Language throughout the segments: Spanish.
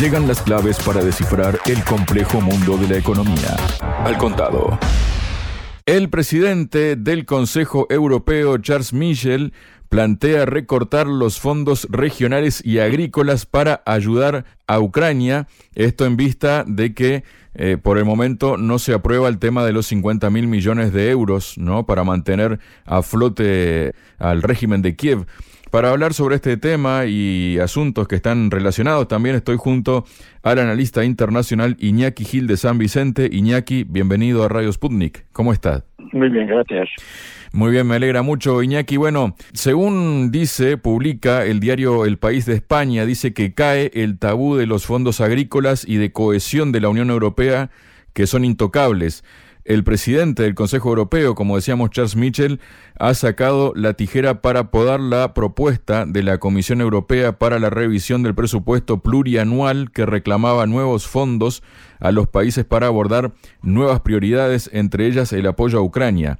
Llegan las claves para descifrar el complejo mundo de la economía. Al contado. El presidente del Consejo Europeo, Charles Michel, plantea recortar los fondos regionales y agrícolas para ayudar a Ucrania. Esto en vista de que eh, por el momento no se aprueba el tema de los 50 mil millones de euros ¿no? para mantener a flote al régimen de Kiev. Para hablar sobre este tema y asuntos que están relacionados, también estoy junto al analista internacional Iñaki Gil de San Vicente. Iñaki, bienvenido a Radio Sputnik. ¿Cómo estás? Muy bien, gracias. Muy bien, me alegra mucho, Iñaki. Bueno, según dice, publica el diario El País de España, dice que cae el tabú de los fondos agrícolas y de cohesión de la Unión Europea, que son intocables. El presidente del Consejo Europeo, como decíamos Charles Mitchell, ha sacado la tijera para podar la propuesta de la Comisión Europea para la revisión del presupuesto plurianual que reclamaba nuevos fondos a los países para abordar nuevas prioridades, entre ellas el apoyo a Ucrania.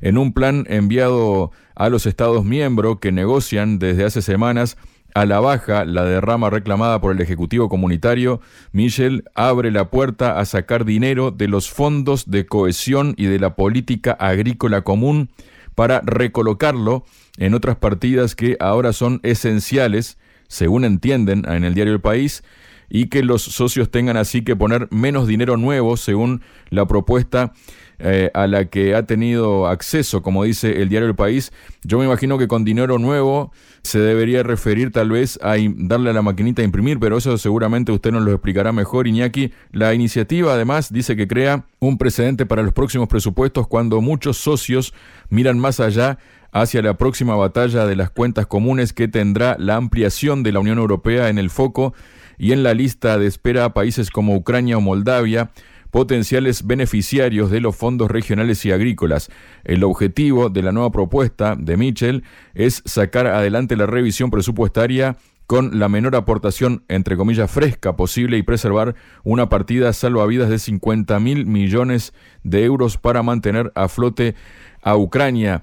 En un plan enviado a los Estados miembros que negocian desde hace semanas a la baja la derrama reclamada por el Ejecutivo Comunitario, Michel abre la puerta a sacar dinero de los fondos de cohesión y de la política agrícola común para recolocarlo en otras partidas que ahora son esenciales, según entienden en el diario El País, y que los socios tengan así que poner menos dinero nuevo, según la propuesta eh, a la que ha tenido acceso, como dice el diario El País. Yo me imagino que con dinero nuevo se debería referir tal vez a darle a la maquinita a imprimir, pero eso seguramente usted nos lo explicará mejor, Iñaki. La iniciativa además dice que crea un precedente para los próximos presupuestos cuando muchos socios miran más allá hacia la próxima batalla de las cuentas comunes que tendrá la ampliación de la Unión Europea en el foco y en la lista de espera a países como Ucrania o Moldavia, potenciales beneficiarios de los fondos regionales y agrícolas. El objetivo de la nueva propuesta de Mitchell es sacar adelante la revisión presupuestaria con la menor aportación, entre comillas, fresca posible y preservar una partida salvavidas de 50 mil millones de euros para mantener a flote a Ucrania.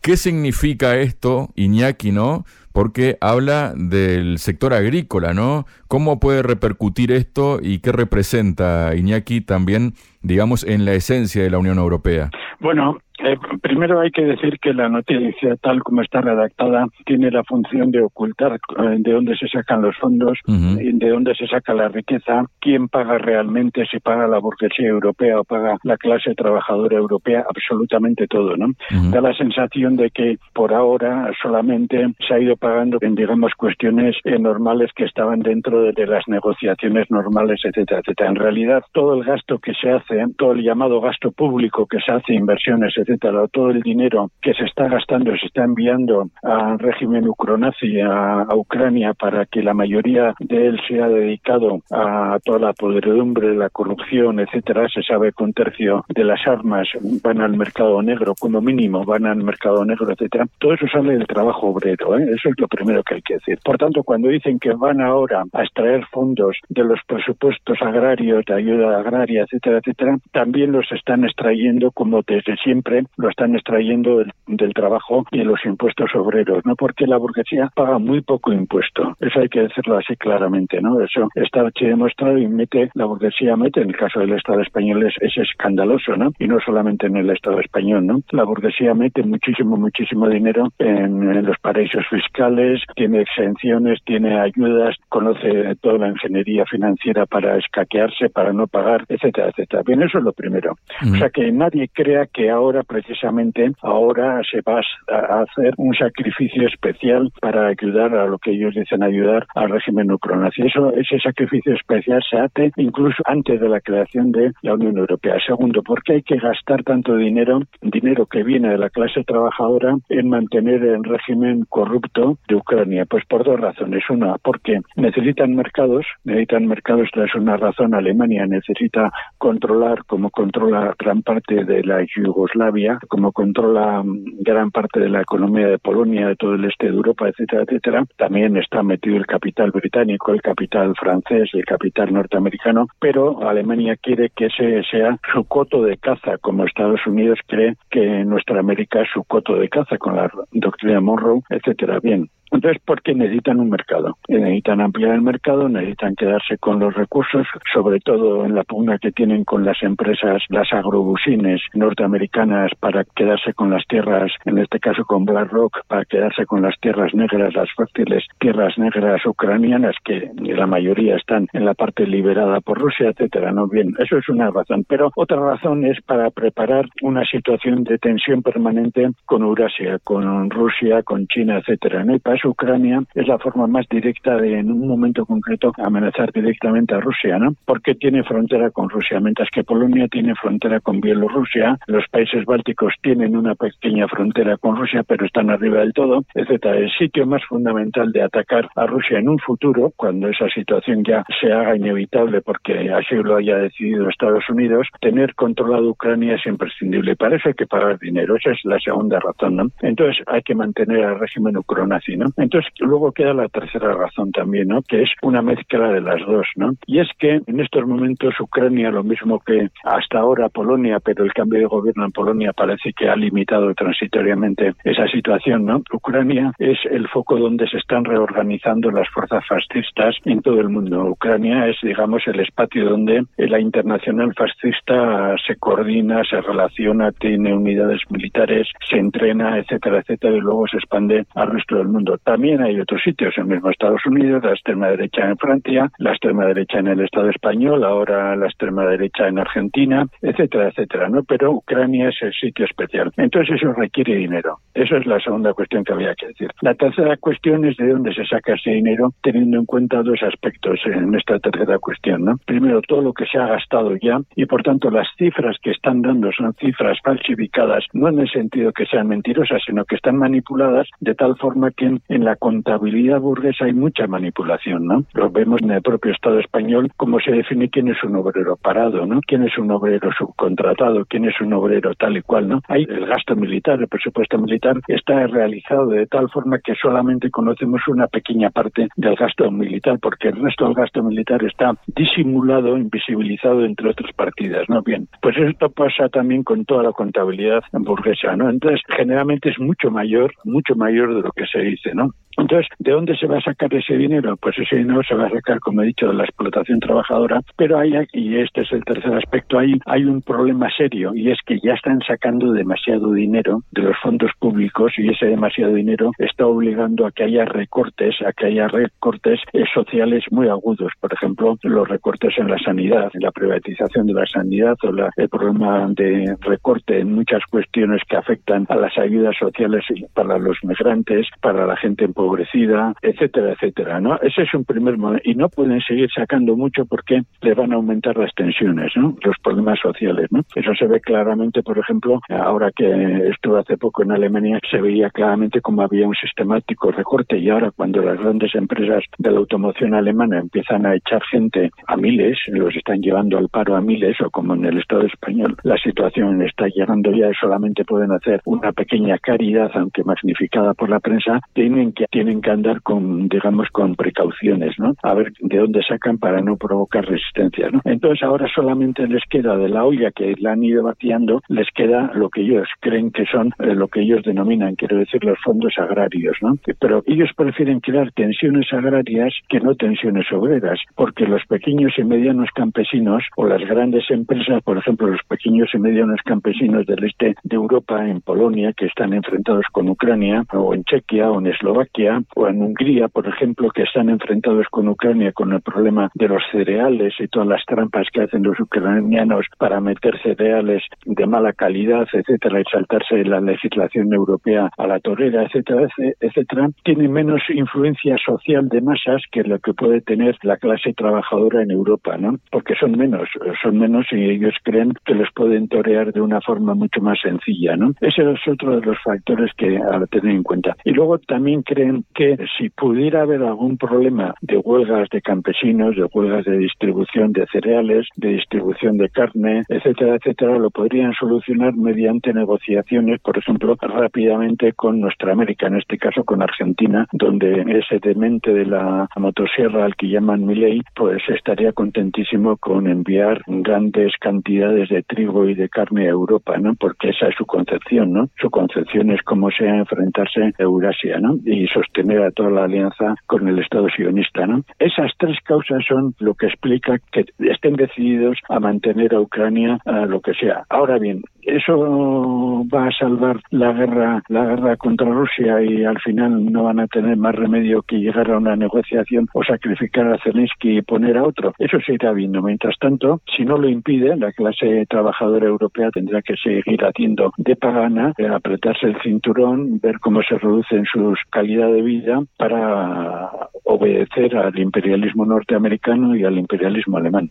¿Qué significa esto, Iñaki, no? Porque habla del sector agrícola, ¿no? ¿Cómo puede repercutir esto y qué representa Iñaki también, digamos, en la esencia de la Unión Europea? Bueno, eh, primero hay que decir que la noticia, tal como está redactada, tiene la función de ocultar eh, de dónde se sacan los fondos, de dónde se saca la riqueza, quién paga realmente, si paga la burguesía europea o paga la clase trabajadora europea, absolutamente todo, ¿no? Da la sensación de que por ahora solamente se ha ido pagando en, digamos, cuestiones eh, normales que estaban dentro de, de, las negociaciones normales, etcétera, etcétera. En realidad, todo el gasto que se hace, todo el llamado gasto público que se hace, inversiones, etcétera, todo el dinero que se está gastando, se está enviando al régimen ucronazi, a, Ucrania, para que la mayoría de él sea dedicado a toda la podredumbre, la corrupción, etcétera, se sabe que un tercio de las armas van al mercado negro, como mínimo van al mercado negro, etcétera. Todo eso sale del trabajo obrero, ¿eh? eso es lo primero que hay que decir. Por tanto, cuando dicen que van ahora a extraer fondos de los presupuestos agrarios, de ayuda agraria, etcétera, etcétera, también los están extrayendo como desde siempre lo están extrayendo del, trabajo y los impuestos obreros, ¿no? Porque la burguesía paga muy poco impuesto. Eso hay que decirlo así claramente, ¿no? Eso está demostrado y mete, la burguesía mete, en el caso del Estado español es, es escandaloso, ¿no? Y no solamente en el Estado español, ¿no? La burguesía mete muchísimo, muchísimo dinero en, los paraísos fiscales, tiene exenciones, tiene ayudas, conoce toda la ingeniería financiera para escaquearse, para no pagar, etcétera, etcétera. Bien, eso es lo primero. O sea, que nadie crea que ahora precisamente ahora se va a hacer un sacrificio especial para ayudar a lo que ellos dicen ayudar al régimen ucronazi. Eso, ese sacrificio especial se hace incluso antes de la creación de la Unión Europea. Segundo, ¿por qué hay que gastar tanto dinero, dinero que viene de la clase trabajadora, en mantener el régimen corrupto de Ucrania? Pues por dos razones. Una, porque necesitan mercados, necesitan mercados, es una razón. Alemania necesita controlar, como controla gran parte de la Yugoslavia, como controla gran parte de la economía de Polonia, de todo el este de Europa, etcétera, etcétera, también está metido el capital británico, el capital francés, el capital norteamericano, pero Alemania quiere que ese sea su coto de caza, como Estados Unidos cree que nuestra América es su coto de caza con la doctrina Monroe, etcétera. Bien, Entonces, porque necesitan un mercado, necesitan ampliar el mercado, necesitan quedarse con los recursos, sobre todo en la pugna que tienen con las empresas, las agrobusines norteamericanas para quedarse con las tierras, en este caso con BlackRock, para quedarse con las tierras negras, las fértiles tierras negras ucranianas, que la mayoría están en la parte liberada por Rusia, etcétera. No bien, eso es una razón. Pero otra razón es para preparar una situación de tensión permanente con Eurasia, con Rusia, con China, etcétera. ¿no? Y para Ucrania es la forma más directa de, en un momento concreto, amenazar directamente a Rusia, ¿no? Porque tiene frontera con Rusia, mientras que Polonia tiene frontera con Bielorrusia, los países bálticos tienen una pequeña frontera con Rusia, pero están arriba del todo, etcétera. El sitio más fundamental de atacar a Rusia en un futuro, cuando esa situación ya se haga inevitable porque así lo haya decidido Estados Unidos, tener controlado Ucrania es imprescindible. Para eso hay que pagar dinero. Esa es la segunda razón, ¿no? Entonces hay que mantener al régimen ucronazi, ¿no? Entonces luego queda la tercera razón también, ¿no? Que es una mezcla de las dos, ¿no? Y es que en estos momentos Ucrania, lo mismo que hasta ahora Polonia, pero el cambio de gobierno en Polonia parece que ha limitado transitoriamente esa situación, ¿no? Ucrania es el foco donde se están reorganizando las fuerzas fascistas en todo el mundo. Ucrania es, digamos, el espacio donde la internacional fascista se coordina, se relaciona, tiene unidades militares, se entrena, etcétera, etcétera, y luego se expande al resto del mundo. También hay otros sitios, el mismo Estados Unidos, la extrema derecha en Francia, la extrema derecha en el Estado español, ahora la extrema derecha en Argentina, etcétera, etcétera, ¿no? Pero Ucrania es el sitio especial. Entonces eso requiere dinero. Esa es la segunda cuestión que había que decir. La tercera cuestión es de dónde se saca ese dinero, teniendo en cuenta dos aspectos en esta tercera cuestión, ¿no? Primero, todo lo que se ha gastado ya y, por tanto, las cifras que están dando son cifras falsificadas, no en el sentido que sean mentirosas, sino que están manipuladas de tal forma que en, la contabilidad burguesa hay mucha manipulación, ¿no? Lo vemos en el propio Estado español, cómo se define quién es un obrero parado, ¿no? Quién es un obrero subcontratado, quién es un obrero tal y cual, ¿no? Hay el gasto militar, el presupuesto militar está realizado de tal forma que solamente conocemos una pequeña parte del gasto militar, porque el resto del gasto militar está disimulado, invisibilizado entre otras partidas, ¿no? Bien, pues esto pasa también con toda la contabilidad burguesa, ¿no? Entonces, generalmente es mucho mayor, mucho mayor de lo que se dice, ¿no? Entonces, ¿de dónde se va a sacar ese dinero? Pues ese dinero se va a sacar, como he dicho, de la explotación trabajadora, pero hay, y este es el tercer aspecto, hay, un problema serio y es que ya están sacando demasiado dinero de los fondos públicos y ese demasiado dinero está obligando a que haya recortes, a que haya recortes eh, sociales muy agudos. Por ejemplo, los recortes en la sanidad, la privatización de la sanidad o el problema de recorte en muchas cuestiones que afectan a las ayudas sociales para los migrantes, para la gente en empobrecida, etcétera, etcétera, ¿no? Ese es un primer momento. Y no pueden seguir sacando mucho porque le van a aumentar las tensiones, ¿no? Los problemas sociales, ¿no? Eso se ve claramente, por ejemplo, ahora que estuve hace poco en Alemania, se veía claramente cómo había un sistemático recorte y ahora cuando las grandes empresas de la automoción alemana empiezan a echar gente a miles, los están llevando al paro a miles, o como en el Estado español, la situación está llegando ya y solamente pueden hacer una pequeña caridad, aunque magnificada por la prensa, tienen que tienen que andar con, digamos, con precauciones, ¿no? A ver de dónde sacan para no provocar resistencia, ¿no? Entonces ahora solamente les queda de la olla que la han ido vaciando, les queda lo que ellos creen que son eh, lo que ellos denominan, quiero decir, los fondos agrarios, ¿no? Pero ellos prefieren crear tensiones agrarias que no tensiones obreras, porque los pequeños y medianos campesinos o las grandes empresas, por ejemplo, los pequeños y medianos campesinos del este de Europa, en Polonia, que están enfrentados con Ucrania, o en Chequia o en Eslovaquia, o en Hungría, por ejemplo, que están enfrentados con Ucrania con el problema de los cereales y todas las trampas que hacen los ucranianos para meter cereales de mala calidad, etcétera, y saltarse la legislación europea a la torera, etcétera, etcétera, tienen menos influencia social de masas que lo que puede tener la clase trabajadora en Europa, ¿no? Porque son menos, son menos y ellos creen que los pueden torear de una forma mucho más sencilla, ¿no? Ese es otro de los factores que a tener en cuenta. Y luego también creen que si pudiera haber algún problema de huelgas de campesinos, de huelgas de distribución de cereales, de distribución de carne, etcétera, etcétera, lo podrían solucionar mediante negociaciones, por ejemplo, rápidamente con nuestra América, en este caso con Argentina, donde ese demente de la motosierra al que llaman Milei, pues estaría contentísimo con enviar grandes cantidades de trigo y de carne a Europa, ¿no? Porque esa es su concepción, ¿no? Su concepción es cómo sea enfrentarse a Eurasia, ¿no? Sostener a toda la alianza con el Estado sionista. ¿no? Esas tres causas son lo que explica que estén decididos a mantener a Ucrania a lo que sea. Ahora bien, eso va a salvar la guerra, la guerra contra Rusia y al final no van a tener más remedio que llegar a una negociación o sacrificar a Zelensky y poner a otro. Eso se irá viendo. Mientras tanto, si no lo impide, la clase trabajadora europea tendrá que seguir haciendo de pagana, eh, apretarse el cinturón, ver cómo se reducen sus calidad de vida para obedecer al imperialismo norteamericano y al imperialismo alemán.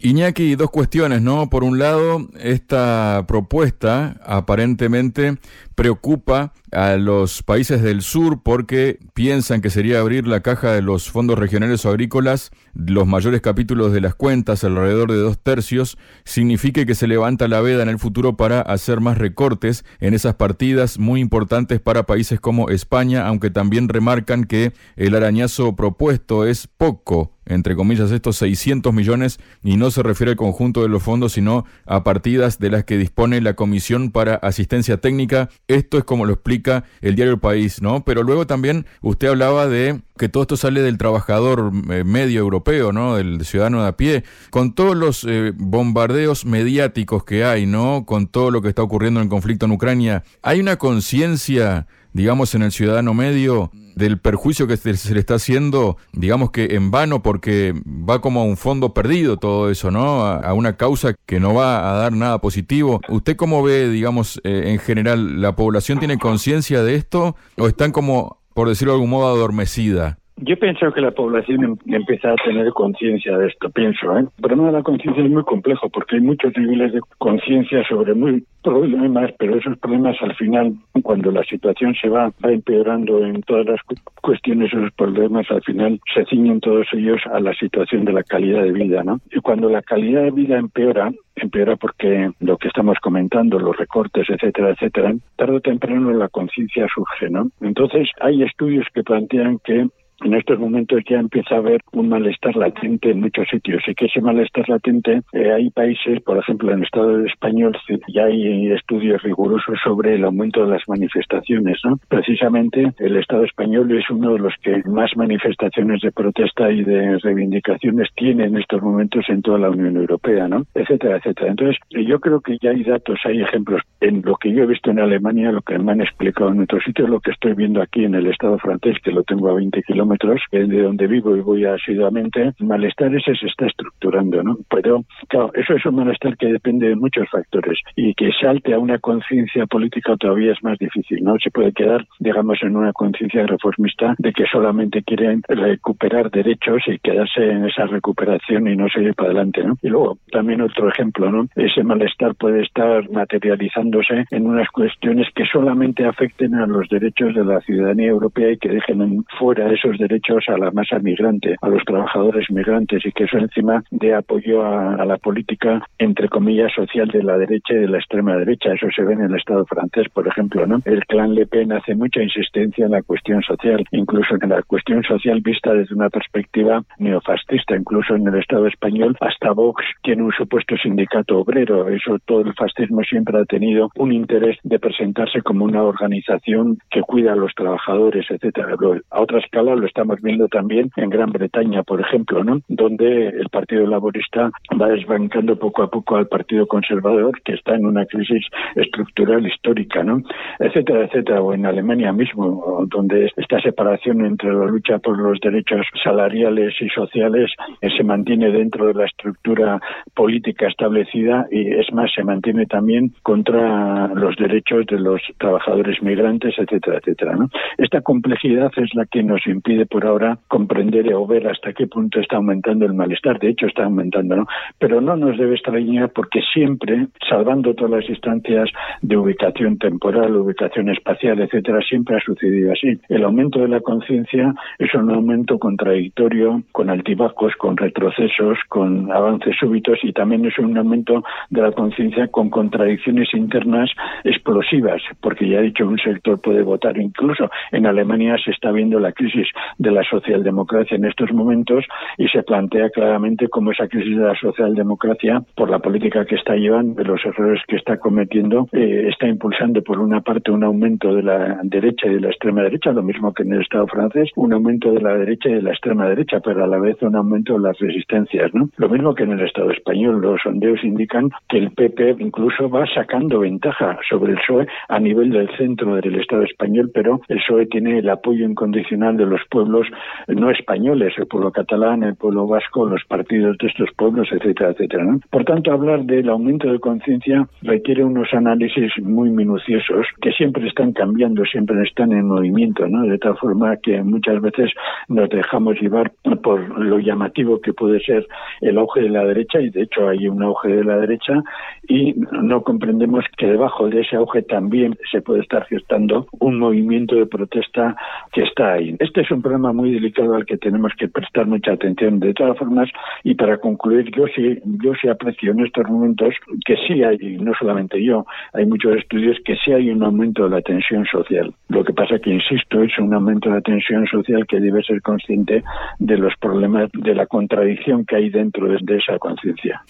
Iñaki, dos cuestiones, ¿no? Por un lado, esta propuesta aparentemente preocupa a los países del sur porque piensan que sería abrir la caja de los fondos regionales o agrícolas, los mayores capítulos de las cuentas, alrededor de dos tercios, signifique que se levanta la veda en el futuro para hacer más recortes en esas partidas muy importantes para países como España, aunque también remarcan que el arañazo propuesto es poco entre comillas, estos 600 millones y no se refiere al conjunto de los fondos, sino a partidas de las que dispone la Comisión para Asistencia Técnica. Esto es como lo explica el diario El País, ¿no? Pero luego también usted hablaba de que todo esto sale del trabajador eh, medio europeo, ¿no? Del ciudadano de a pie, con todos los eh, bombardeos mediáticos que hay, ¿no? Con todo lo que está ocurriendo en el conflicto en Ucrania, ¿hay una conciencia, digamos, en el ciudadano medio del perjuicio que se, le está haciendo, digamos que en vano, porque va como a un fondo perdido todo eso, ¿no? A, una causa que no va a dar nada positivo. ¿Usted cómo ve, digamos, eh, en general, la población tiene conciencia de esto o están como, por decirlo de algún modo, adormecida? Yo pienso que la población em, empieza a tener conciencia de esto, pienso. ¿eh? El problema de la conciencia es muy complejo porque hay muchos niveles de conciencia sobre muy problemas, pero esos problemas al final, cuando la situación se va, va empeorando en todas las cuestiones, esos problemas al final se ciñen todos ellos a la situación de la calidad de vida. ¿no? Y cuando la calidad de vida empeora, empeora porque lo que estamos comentando, los recortes, etcétera, etcétera, tarde o temprano la conciencia surge, ¿no? Entonces hay estudios que plantean que en estos momentos ya empieza a haber un malestar latente en muchos sitios y que ese malestar latente eh, hay países, por ejemplo en el Estado español ya hay estudios rigurosos sobre el aumento de las manifestaciones, ¿no? Precisamente el Estado español es uno de los que más manifestaciones de protesta y de reivindicaciones tiene en estos momentos en toda la Unión Europea, ¿no? Etcétera, etcétera. Entonces yo creo que ya hay datos, hay ejemplos en lo que yo he visto en Alemania, lo que me han explicado en otros sitios, lo que estoy viendo aquí en el Estado francés, que lo tengo a 20 kilómetros de donde vivo y voy asiduamente, malestar ese se está estructurando, ¿no? Pero, claro, eso es un malestar que depende de muchos factores y que salte a una conciencia política todavía es más difícil, ¿no? Se puede quedar, digamos, en una conciencia reformista de que solamente quieren recuperar derechos y quedarse en esa recuperación y no seguir para adelante, ¿no? Y luego, también otro ejemplo, ¿no? Ese malestar puede estar materializándose en unas cuestiones que solamente afecten a los derechos de la ciudadanía europea y que dejen fuera esos derechos a la masa migrante, a los trabajadores migrantes y que eso encima de apoyo a, la política, entre comillas, social de la derecha y de la extrema derecha. Eso se ve en el Estado francés, por ejemplo, ¿no? El clan Le Pen hace mucha insistencia en la cuestión social, incluso en la cuestión social vista desde una perspectiva neofascista, incluso en el Estado español, hasta Vox tiene un supuesto sindicato obrero. Eso todo el fascismo siempre ha tenido un interés de presentarse como una organización que cuida a los trabajadores, etcétera. A otra escala lo estamos viendo también en Gran Bretaña, por ejemplo, ¿no? donde el Partido Laborista va desbancando poco a poco al Partido Conservador, que está en una crisis estructural histórica, ¿no? Etcétera, etcétera, o en Alemania mismo, donde esta separación entre la lucha por los derechos salariales y sociales eh, se mantiene dentro de la estructura política establecida y es más, se mantiene también contra los derechos de los trabajadores migrantes, etcétera, etcétera. Esta complejidad es la que nos impide por ahora comprender o ver hasta qué punto está aumentando el malestar. De hecho, está aumentando, ¿no? Pero no nos debe extrañar porque siempre, salvando todas las instancias de ubicación temporal, ubicación espacial, etcétera, siempre ha sucedido así. El aumento de la conciencia es un aumento contradictorio, con altibajos, con retrocesos, con avances súbitos y también es un aumento de la conciencia con contradicciones internas explosivas, porque ya he dicho, un sector puede votar. Incluso en Alemania se está viendo la crisis de la socialdemocracia en estos momentos y se plantea claramente cómo esa crisis de la socialdemocracia, por la política que está llevando, de los errores que está cometiendo, eh, está impulsando por una parte un aumento de la derecha y de la extrema derecha, lo mismo que en el Estado francés, un aumento de la derecha y de la extrema derecha, pero a la vez un aumento de las resistencias, ¿no? Lo mismo que en el Estado español, los sondeos indican que el PP incluso va sacando ventaja sobre el PSOE a nivel del centro del Estado español, pero el PSOE tiene el apoyo incondicional de los pueblos no españoles, el pueblo catalán, el pueblo vasco, los partidos de estos pueblos, etcétera, etcétera. Por tanto, hablar del aumento de conciencia requiere unos análisis muy minuciosos que siempre están cambiando, siempre están en movimiento, ¿no? De tal forma que muchas veces nos dejamos llevar por lo llamativo que puede ser el auge de la derecha y de hecho hay un auge de la derecha y no comprendemos que debajo de ese auge también se puede estar gestando un movimiento de protesta que está ahí. Este es un problema muy delicado al que tenemos que prestar mucha atención. De todas formas, y para concluir, yo sí, yo sí aprecio en estos momentos que sí hay, no solamente yo, hay muchos estudios que sí hay un aumento de la tensión social. Lo que pasa que, insisto, es un aumento de la tensión social que debe ser consciente de los problemas, de la contradicción que hay dentro de esa conciencia.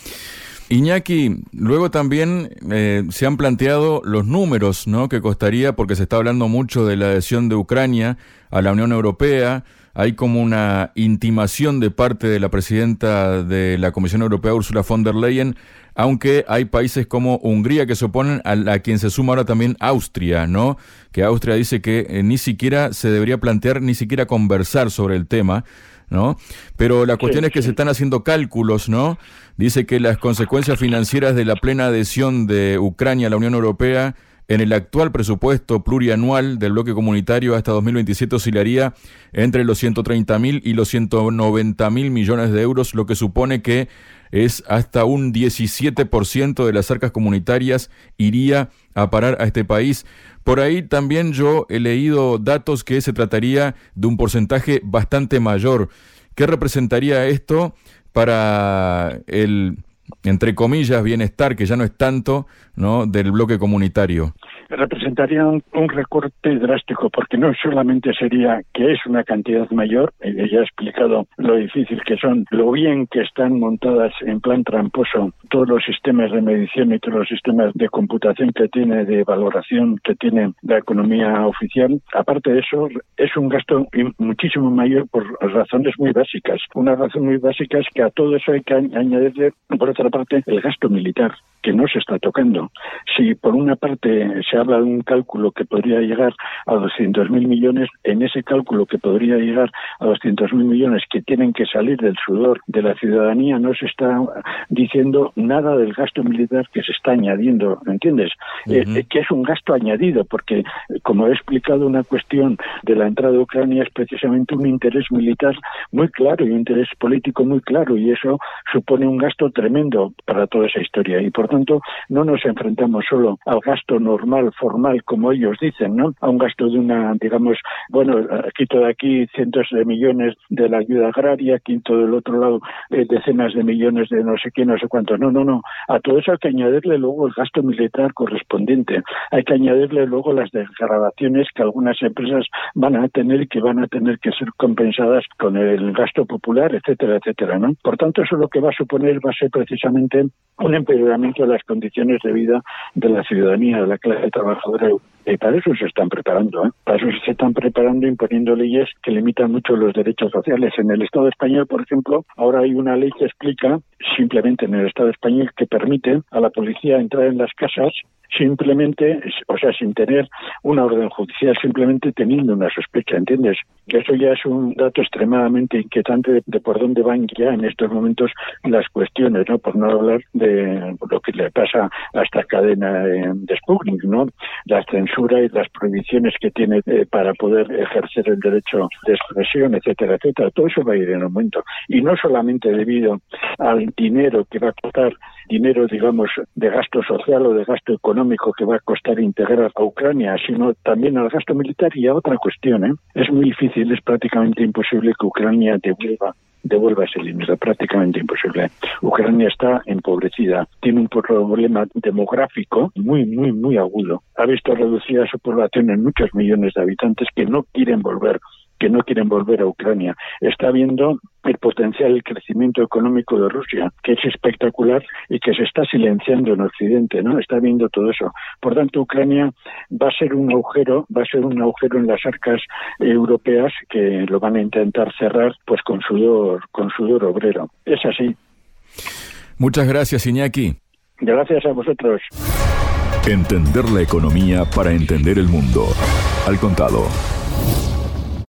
Iñaki, luego también eh, se han planteado los números ¿no? que costaría, porque se está hablando mucho de la adhesión de Ucrania a la Unión Europea. Hay como una intimación de parte de la presidenta de la Comisión Europea, Ursula von der Leyen, aunque hay países como Hungría que se oponen a, a quien se suma ahora también Austria, ¿no? Que Austria dice que eh, ni siquiera se debería plantear, ni siquiera conversar sobre el tema. ¿no? Pero la cuestión es que se están haciendo cálculos, ¿no? Dice que las consecuencias financieras de la plena adhesión de Ucrania a la Unión Europea en el actual presupuesto plurianual del bloque comunitario hasta 2027 oscilaría entre los 130 mil y los 190 mil millones de euros, lo que supone que es hasta un 17% de las arcas comunitarias iría a parar a este país. Por ahí también yo he leído datos que se trataría de un porcentaje bastante mayor. ¿Qué representaría esto para el, entre comillas, bienestar, que ya no es tanto, ¿no? del bloque comunitario? Representaría un, recorte drástico, porque no solamente sería que es una cantidad mayor, ella ya ha explicado lo difícil que son, lo bien que están montadas en plan tramposo todos los sistemas de medición y todos los sistemas de computación que tiene, de valoración que tiene la economía oficial. Aparte de eso, es un gasto muchísimo mayor por razones muy básicas. Una razón muy básica es que a todo eso hay que añadirle, por otra parte, el gasto militar, que no se está tocando. Si por una parte se habla de un cálculo que podría llegar a 200.000 millones, en ese cálculo que podría llegar a 200.000 millones que tienen que salir del sudor de la ciudadanía, no se está diciendo nada del gasto militar que se está añadiendo, ¿entiendes? Eh, eh, que es un gasto añadido, porque, como he explicado, una cuestión de la entrada de Ucrania es precisamente un interés militar muy claro y un interés político muy claro, y eso supone un gasto tremendo para toda esa historia. Y por tanto, no nos enfrentamos solo al gasto normal formal, como ellos dicen, ¿no? A un gasto de una, digamos, bueno, quito de aquí cientos de millones de la ayuda agraria, quito del otro lado eh, decenas de millones de no sé quién, no sé cuánto. No, no, no. A todo eso hay que añadirle luego el gasto militar correspondiente. Hay que añadirle luego las degradaciones que algunas empresas van a tener y que van a tener que ser compensadas con el gasto popular, etcétera, etcétera, ¿no? Por tanto, eso lo que va a suponer va a ser precisamente un empeoramiento las condiciones de vida de la ciudadanía, de la clase trabajadora. Y para eso se están preparando, ¿eh? para eso se están preparando imponiendo leyes que limitan mucho los derechos sociales. En el Estado español, por ejemplo, ahora hay una ley que explica, simplemente en el Estado español, que permite a la policía entrar en las casas simplemente, o sea, sin tener una orden judicial, simplemente teniendo una sospecha, ¿entiendes? Eso ya es un dato extremadamente inquietante de, por dónde van ya en estos momentos las cuestiones, ¿no? Por no hablar de lo que le pasa a esta cadena de Sputnik, ¿no? La censura y las prohibiciones que tiene eh, para poder ejercer el derecho de expresión, etcétera, etcétera. Todo eso va a ir en aumento. Y no solamente debido al dinero que va a costar, dinero, digamos, de gasto social o de gasto económico que va a costar integrar a Ucrania, sino también al gasto militar y a otra cuestión. ¿eh? Es muy difícil, es prácticamente imposible que Ucrania devuelva devuelva ese dinero, prácticamente imposible. Ucrania está empobrecida, tiene un problema demográfico muy, muy, muy agudo. Ha visto reducida su población en muchos millones de habitantes que no quieren volver que no quieren volver a Ucrania. Está viendo el potencial el crecimiento económico de Rusia, que es espectacular y que se está silenciando en Occidente, ¿no? Está viendo todo eso. Por tanto, Ucrania va a ser un agujero, va a ser un agujero en las arcas europeas que lo van a intentar cerrar pues con sudor, con sudor obrero. Es así. Muchas gracias, Iñaki. Gracias a vosotros. Entender la economía para entender el mundo. Al contado.